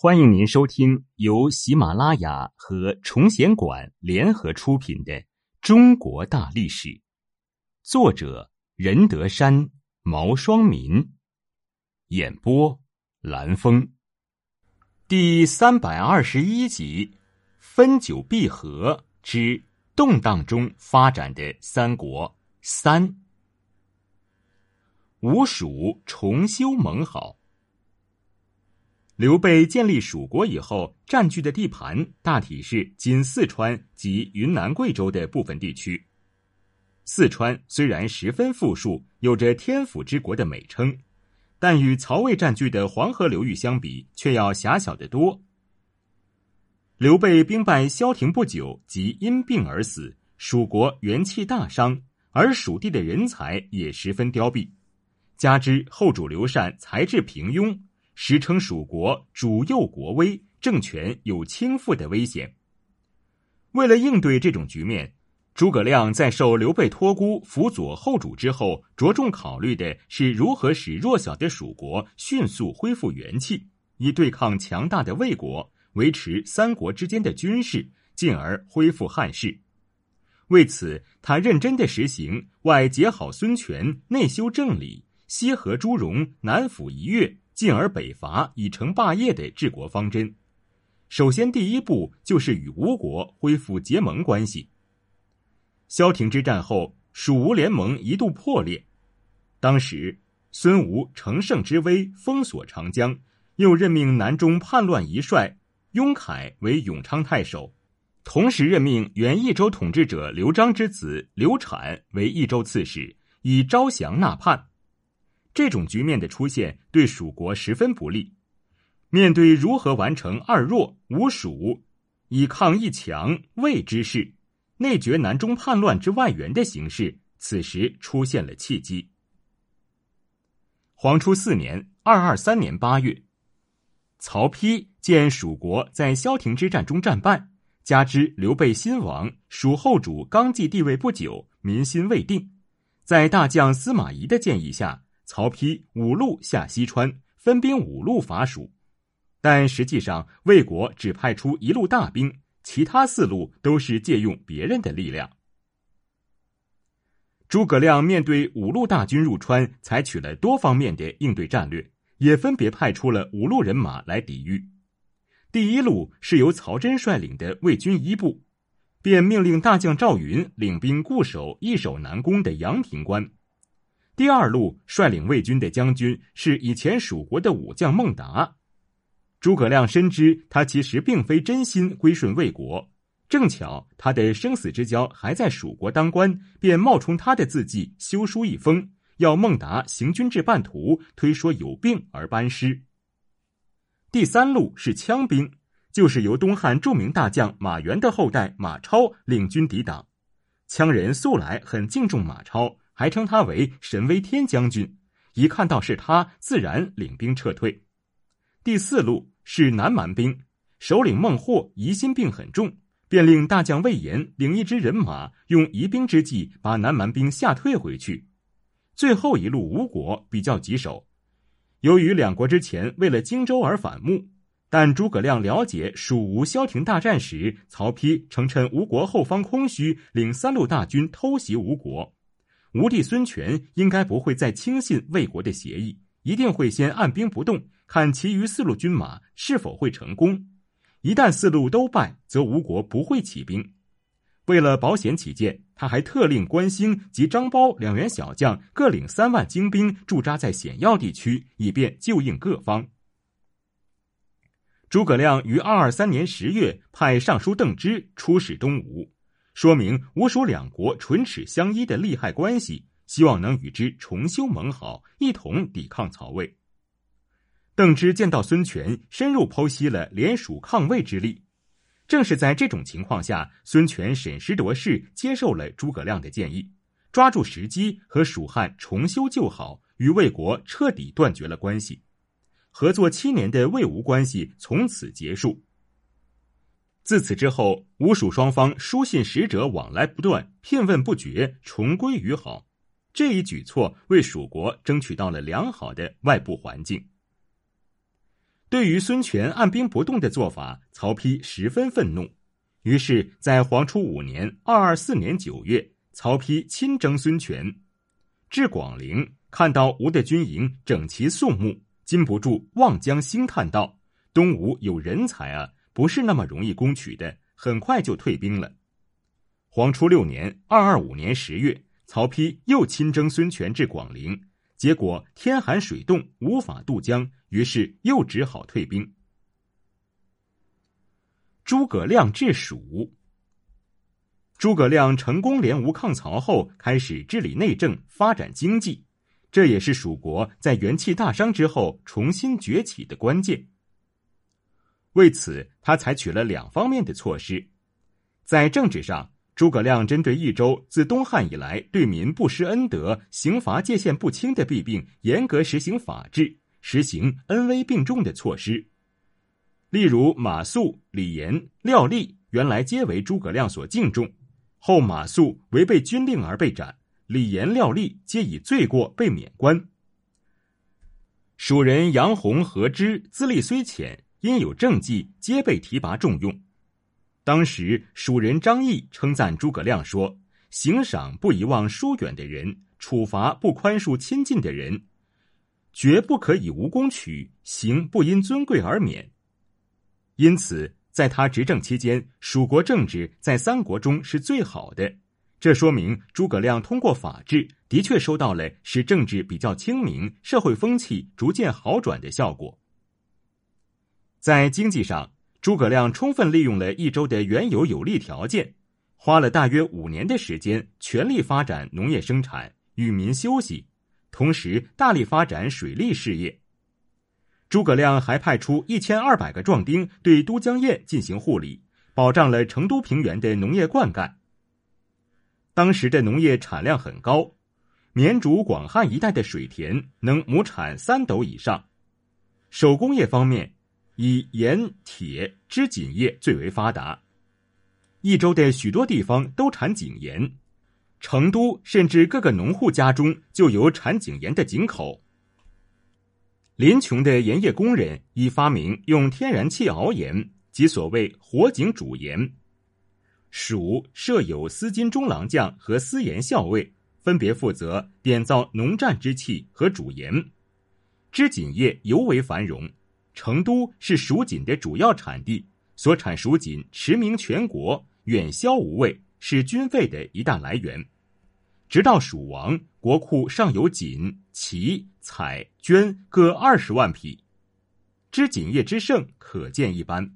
欢迎您收听由喜马拉雅和崇贤馆联合出品的《中国大历史》，作者任德山、毛双民，演播蓝峰，第三百二十一集：分久必合之动荡中发展的三国三，吴蜀重修盟好。刘备建立蜀国以后，占据的地盘大体是今四川及云南、贵州的部分地区。四川虽然十分富庶，有着“天府之国”的美称，但与曹魏占据的黄河流域相比，却要狭小得多。刘备兵败萧亭不久，即因病而死，蜀国元气大伤，而蜀地的人才也十分凋敝，加之后主刘禅才智平庸。时称蜀国主右国威，政权有倾覆的危险。为了应对这种局面，诸葛亮在受刘备托孤辅佐后主之后，着重考虑的是如何使弱小的蜀国迅速恢复元气，以对抗强大的魏国，维持三国之间的军事，进而恢复汉室。为此，他认真的实行外结好孙权，内修正理，西和朱荣，南抚一越。进而北伐，以成霸业的治国方针。首先，第一步就是与吴国恢复结盟关系。萧亭之战后，蜀吴联盟一度破裂。当时，孙吴乘胜之威，封锁长江，又任命南中叛乱一帅雍凯为永昌太守，同时任命原益州统治者刘璋之子刘产为益州刺史，以招降纳叛。这种局面的出现对蜀国十分不利。面对如何完成二弱吴蜀以抗一强魏之势，内绝南中叛乱之外援的形势，此时出现了契机。黄初四年（二二三年）八月，曹丕见蜀国在萧亭之战中战败，加之刘备新亡，蜀后主刚继帝位不久，民心未定，在大将司马懿的建议下。曹丕五路下西川，分兵五路伐蜀，但实际上魏国只派出一路大兵，其他四路都是借用别人的力量。诸葛亮面对五路大军入川，采取了多方面的应对战略，也分别派出了五路人马来抵御。第一路是由曹真率领的魏军一部，便命令大将赵云领兵固守易守难攻的阳平关。第二路率领魏军的将军是以前蜀国的武将孟达，诸葛亮深知他其实并非真心归顺魏国，正巧他的生死之交还在蜀国当官，便冒充他的字迹修书一封，要孟达行军至半途推说有病而班师。第三路是羌兵，就是由东汉著名大将马援的后代马超领军抵挡，羌人素来很敬重马超。还称他为神威天将军，一看到是他，自然领兵撤退。第四路是南蛮兵，首领孟获疑心病很重，便令大将魏延领一支人马，用疑兵之计把南蛮兵吓退回去。最后一路吴国比较棘手，由于两国之前为了荆州而反目，但诸葛亮了解蜀吴萧亭大战时，曹丕曾趁吴国后方空虚，领三路大军偷袭吴国。吴帝孙权应该不会再轻信魏国的协议，一定会先按兵不动，看其余四路军马是否会成功。一旦四路都败，则吴国不会起兵。为了保险起见，他还特令关兴及张苞两员小将各领三万精兵驻扎在险要地区，以便救应各方。诸葛亮于二二三年十月派尚书邓芝出使东吴。说明吴蜀两国唇齿相依的利害关系，希望能与之重修盟好，一同抵抗曹魏。邓芝见到孙权，深入剖析了联蜀抗魏之力。正是在这种情况下，孙权审时度势，接受了诸葛亮的建议，抓住时机和蜀汉重修旧好，与魏国彻底断绝了关系。合作七年的魏吴关系从此结束。自此之后，吴蜀双方书信使者往来不断，聘问不绝，重归于好。这一举措为蜀国争取到了良好的外部环境。对于孙权按兵不动的做法，曹丕十分愤怒。于是，在黄初五年（二二四年九月），曹丕亲征孙权，至广陵，看到吴的军营整齐肃穆，禁不住望江兴叹道：“东吴有人才啊，不是那么容易攻取的。”很快就退兵了。黄初六年（二二五年）十月，曹丕又亲征孙权至广陵，结果天寒水冻，无法渡江，于是又只好退兵。诸葛亮治蜀。诸葛亮成功联吴抗曹后，开始治理内政，发展经济，这也是蜀国在元气大伤之后重新崛起的关键。为此，他采取了两方面的措施。在政治上，诸葛亮针对益州自东汉以来对民不施恩德、刑罚界限不清的弊病，严格实行法治，实行恩威并重的措施。例如，马谡、李严、廖立原来皆为诸葛亮所敬重，后马谡违背军令而被斩，李严、廖立皆以罪过被免官。蜀人杨洪、何之资历虽浅，因有政绩，皆被提拔重用。当时蜀人张毅称赞诸葛亮说：“行赏不遗忘疏远的人，处罚不宽恕亲近的人，绝不可以无功取，行不因尊贵而免。”因此，在他执政期间，蜀国政治在三国中是最好的。这说明诸葛亮通过法治，的确收到了使政治比较清明、社会风气逐渐好转的效果。在经济上，诸葛亮充分利用了益州的原有有利条件，花了大约五年的时间，全力发展农业生产，与民休息，同时大力发展水利事业。诸葛亮还派出一千二百个壮丁对都江堰进行护理，保障了成都平原的农业灌溉。当时的农业产量很高，绵竹、广汉一带的水田能亩产三斗以上。手工业方面，以盐、铁、织锦业最为发达。益州的许多地方都产井盐，成都甚至各个农户家中就有产井盐的井口。临邛的盐业工人已发明用天然气熬盐，即所谓火井煮盐。蜀设有司金中郎将和司盐校尉，分别负责点造农战之器和煮盐。织锦业尤为繁荣。成都是蜀锦的主要产地，所产蜀锦驰名全国，远销无畏，是军费的一大来源。直到蜀王，国库尚有锦、旗、彩、绢各二十万匹，织锦业之盛可见一斑。